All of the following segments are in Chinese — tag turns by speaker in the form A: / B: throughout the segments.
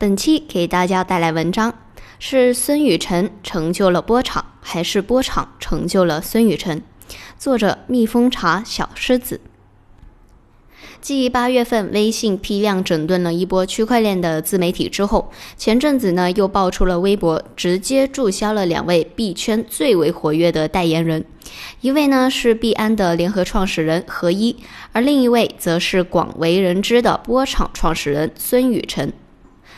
A: 本期给大家带来文章，是孙雨晨成就了波场，还是波场成就了孙雨晨？作者：蜜蜂茶小狮子。继八月份微信批量整顿了一波区块链的自媒体之后，前阵子呢又爆出了微博直接注销了两位币圈最为活跃的代言人，一位呢是币安的联合创始人何一，而另一位则是广为人知的波场创始人孙宇晨。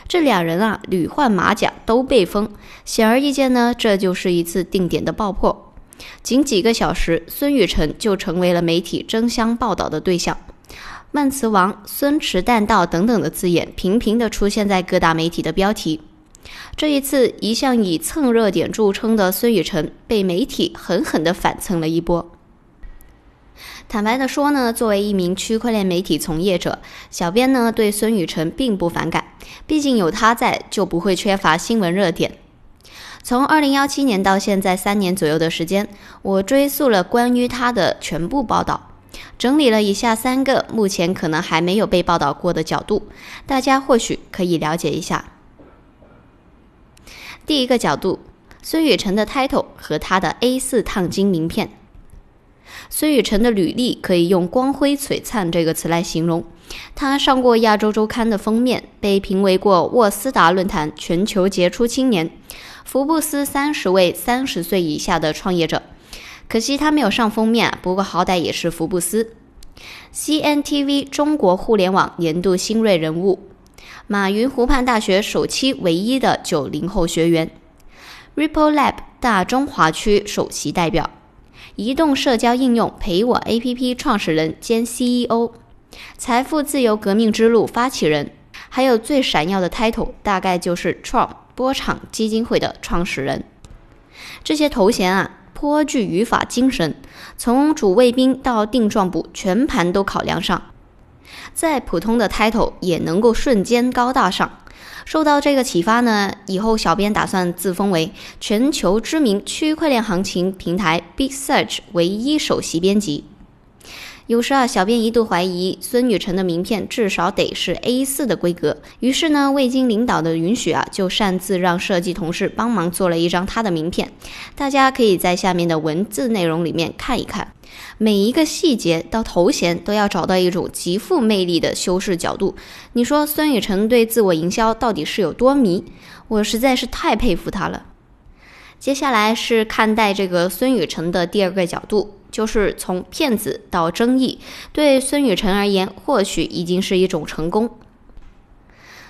A: 这俩人啊屡换马甲都被封，显而易见呢，这就是一次定点的爆破。仅几个小时，孙宇晨就成为了媒体争相报道的对象。万磁王、孙池弹道等等的字眼频频地出现在各大媒体的标题。这一次，一向以蹭热点著称的孙雨晨被媒体狠狠地反蹭了一波。坦白的说呢，作为一名区块链媒体从业者，小编呢对孙雨晨并不反感，毕竟有他在，就不会缺乏新闻热点。从二零幺七年到现在三年左右的时间，我追溯了关于他的全部报道。整理了以下三个目前可能还没有被报道过的角度，大家或许可以了解一下。第一个角度，孙雨晨的 title 和他的 A 四烫金名片。孙雨晨的履历可以用“光辉璀璨”这个词来形容。他上过《亚洲周刊》的封面，被评为过沃斯达论坛全球杰出青年，福布斯三十位三十岁以下的创业者。可惜他没有上封面，不过好歹也是福布斯、CNTV 中国互联网年度新锐人物，马云湖畔大学首期唯一的九零后学员，Ripple Lab 大中华区首席代表，移动社交应用陪我 APP 创始人兼 CEO，财富自由革命之路发起人，还有最闪耀的 title 大概就是 Trump 波场基金会的创始人。这些头衔啊。颇具语法精神，从主谓宾到定状补全盘都考量上，再普通的 title 也能够瞬间高大上。受到这个启发呢，以后小编打算自封为全球知名区块链行情平台 Big Search 唯一首席编辑。有时啊，小编一度怀疑孙雨辰的名片至少得是 A4 的规格，于是呢，未经领导的允许啊，就擅自让设计同事帮忙做了一张他的名片。大家可以在下面的文字内容里面看一看，每一个细节到头衔都要找到一种极富魅力的修饰角度。你说孙雨辰对自我营销到底是有多迷？我实在是太佩服他了。接下来是看待这个孙雨辰的第二个角度。就是从骗子到争议，对孙雨晨而言，或许已经是一种成功。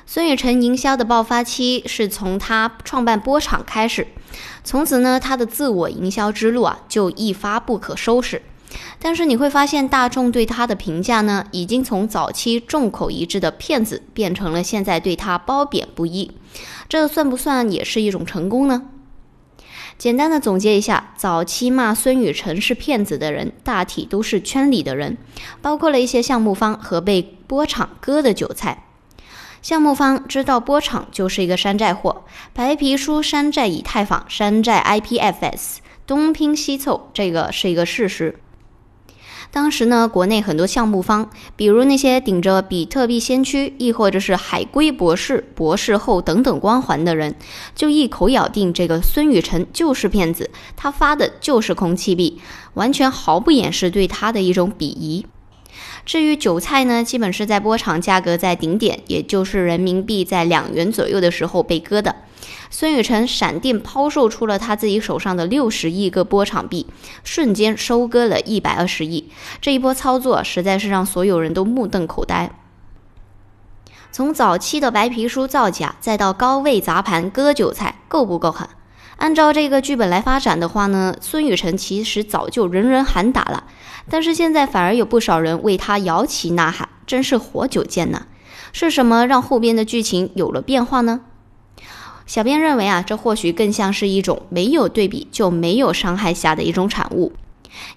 A: 孙雨晨营销的爆发期是从他创办波场开始，从此呢，他的自我营销之路啊就一发不可收拾。但是你会发现，大众对他的评价呢，已经从早期众口一致的骗子，变成了现在对他褒贬不一。这算不算也是一种成功呢？简单的总结一下，早期骂孙雨辰是骗子的人，大体都是圈里的人，包括了一些项目方和被波场割的韭菜。项目方知道波场就是一个山寨货，白皮书山寨以太坊、山寨 IPFS，东拼西凑，这个是一个事实。当时呢，国内很多项目方，比如那些顶着比特币先驱，亦或者是海归博士、博士后等等光环的人，就一口咬定这个孙雨晨就是骗子，他发的就是空气币，完全毫不掩饰对他的一种鄙夷。至于韭菜呢，基本是在波场价格在顶点，也就是人民币在两元左右的时候被割的。孙雨晨闪电抛售出了他自己手上的六十亿个波场币，瞬间收割了一百二十亿。这一波操作实在是让所有人都目瞪口呆。从早期的白皮书造假，再到高位砸盘割韭菜，够不够狠？按照这个剧本来发展的话呢，孙雨辰其实早就人人喊打了。但是现在反而有不少人为他摇旗呐喊，真是活久见呐！是什么让后边的剧情有了变化呢？小编认为啊，这或许更像是一种没有对比就没有伤害下的一种产物，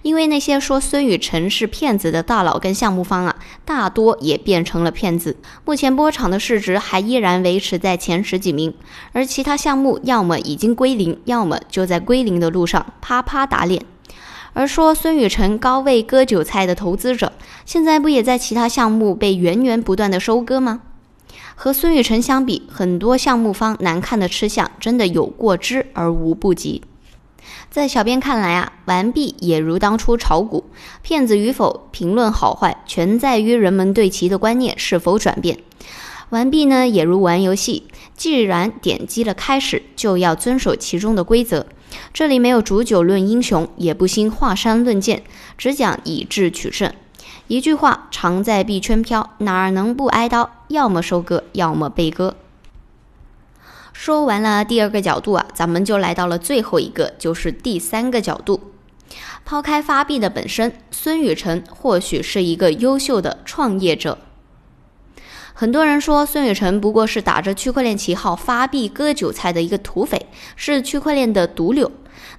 A: 因为那些说孙雨晨是骗子的大佬跟项目方啊，大多也变成了骗子。目前波场的市值还依然维持在前十几名，而其他项目要么已经归零，要么就在归零的路上啪啪打脸。而说孙雨晨高位割韭菜的投资者，现在不也在其他项目被源源不断的收割吗？和孙雨晨相比，很多项目方难看的吃相真的有过之而无不及。在小编看来啊，完璧也如当初炒股，骗子与否，评论好坏，全在于人们对其的观念是否转变。完璧呢，也如玩游戏，既然点击了开始，就要遵守其中的规则。这里没有煮酒论英雄，也不兴华山论剑，只讲以智取胜。一句话，常在币圈飘，哪能不挨刀？要么收割，要么被割。说完了第二个角度啊，咱们就来到了最后一个，就是第三个角度。抛开发币的本身，孙雨晨或许是一个优秀的创业者。很多人说孙雨晨不过是打着区块链旗号发币割韭菜的一个土匪，是区块链的毒瘤。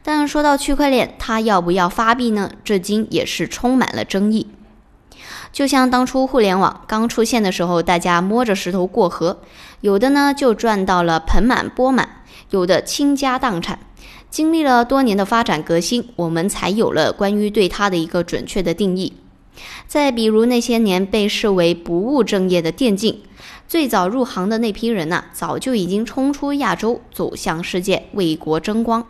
A: 但说到区块链，他要不要发币呢？至今也是充满了争议。就像当初互联网刚出现的时候，大家摸着石头过河，有的呢就赚到了盆满钵满，有的倾家荡产。经历了多年的发展革新，我们才有了关于对它的一个准确的定义。再比如那些年被视为不务正业的电竞，最早入行的那批人呐，早就已经冲出亚洲，走向世界，为国争光。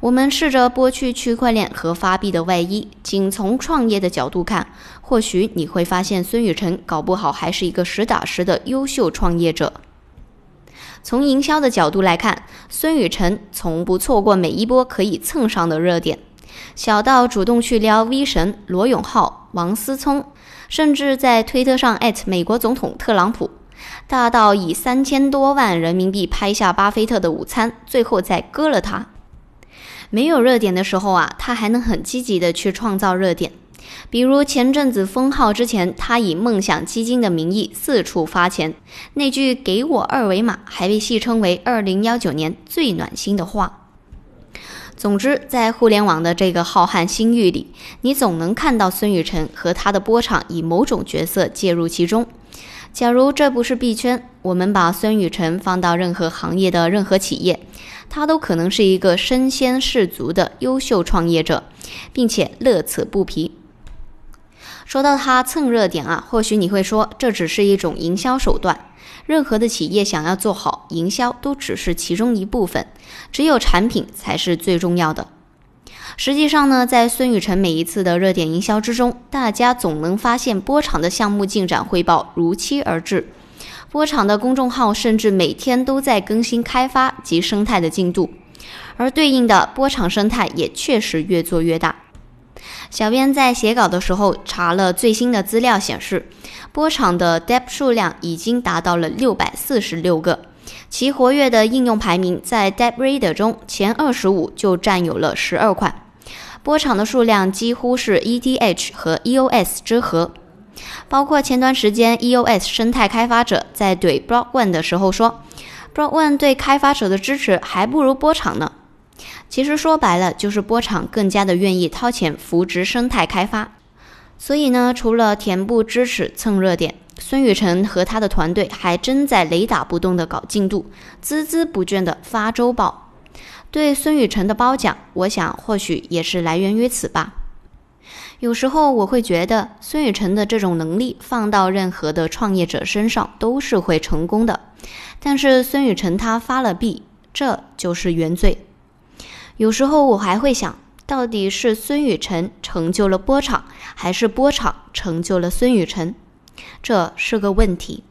A: 我们试着剥去区块链和发币的外衣，仅从创业的角度看，或许你会发现孙雨晨搞不好还是一个实打实的优秀创业者。从营销的角度来看，孙雨晨从不错过每一波可以蹭上的热点，小到主动去撩 V 神罗永浩、王思聪，甚至在推特上艾特美国总统特朗普，大到以三千多万人民币拍下巴菲特的午餐，最后再割了他。没有热点的时候啊，他还能很积极的去创造热点。比如前阵子封号之前，他以梦想基金的名义四处发钱，那句“给我二维码”还被戏称为二零幺九年最暖心的话。总之，在互联网的这个浩瀚星域里，你总能看到孙雨晨和他的波场以某种角色介入其中。假如这不是币圈，我们把孙雨晨放到任何行业的任何企业。他都可能是一个身先士卒的优秀创业者，并且乐此不疲。说到他蹭热点啊，或许你会说这只是一种营销手段。任何的企业想要做好营销，都只是其中一部分，只有产品才是最重要的。实际上呢，在孙雨晨每一次的热点营销之中，大家总能发现波场的项目进展汇报如期而至。波场的公众号甚至每天都在更新开发及生态的进度，而对应的波场生态也确实越做越大。小编在写稿的时候查了最新的资料，显示波场的 Depp 数量已经达到了六百四十六个，其活跃的应用排名在 Depp Reader 中前二十五就占有了十二款。波场的数量几乎是 ETH 和 EOS 之和。包括前段时间，EOS 生态开发者在怼 Block One 的时候说，Block One 对开发者的支持还不如波场呢。其实说白了，就是波场更加的愿意掏钱扶植生态开发。所以呢，除了填不支持蹭热点，孙雨晨和他的团队还真在雷打不动的搞进度，孜孜不倦地发周报。对孙雨晨的褒奖，我想或许也是来源于此吧。有时候我会觉得孙雨晨的这种能力放到任何的创业者身上都是会成功的，但是孙雨晨他发了币，这就是原罪。有时候我还会想，到底是孙雨晨成就了波场，还是波场成就了孙雨晨？这是个问题。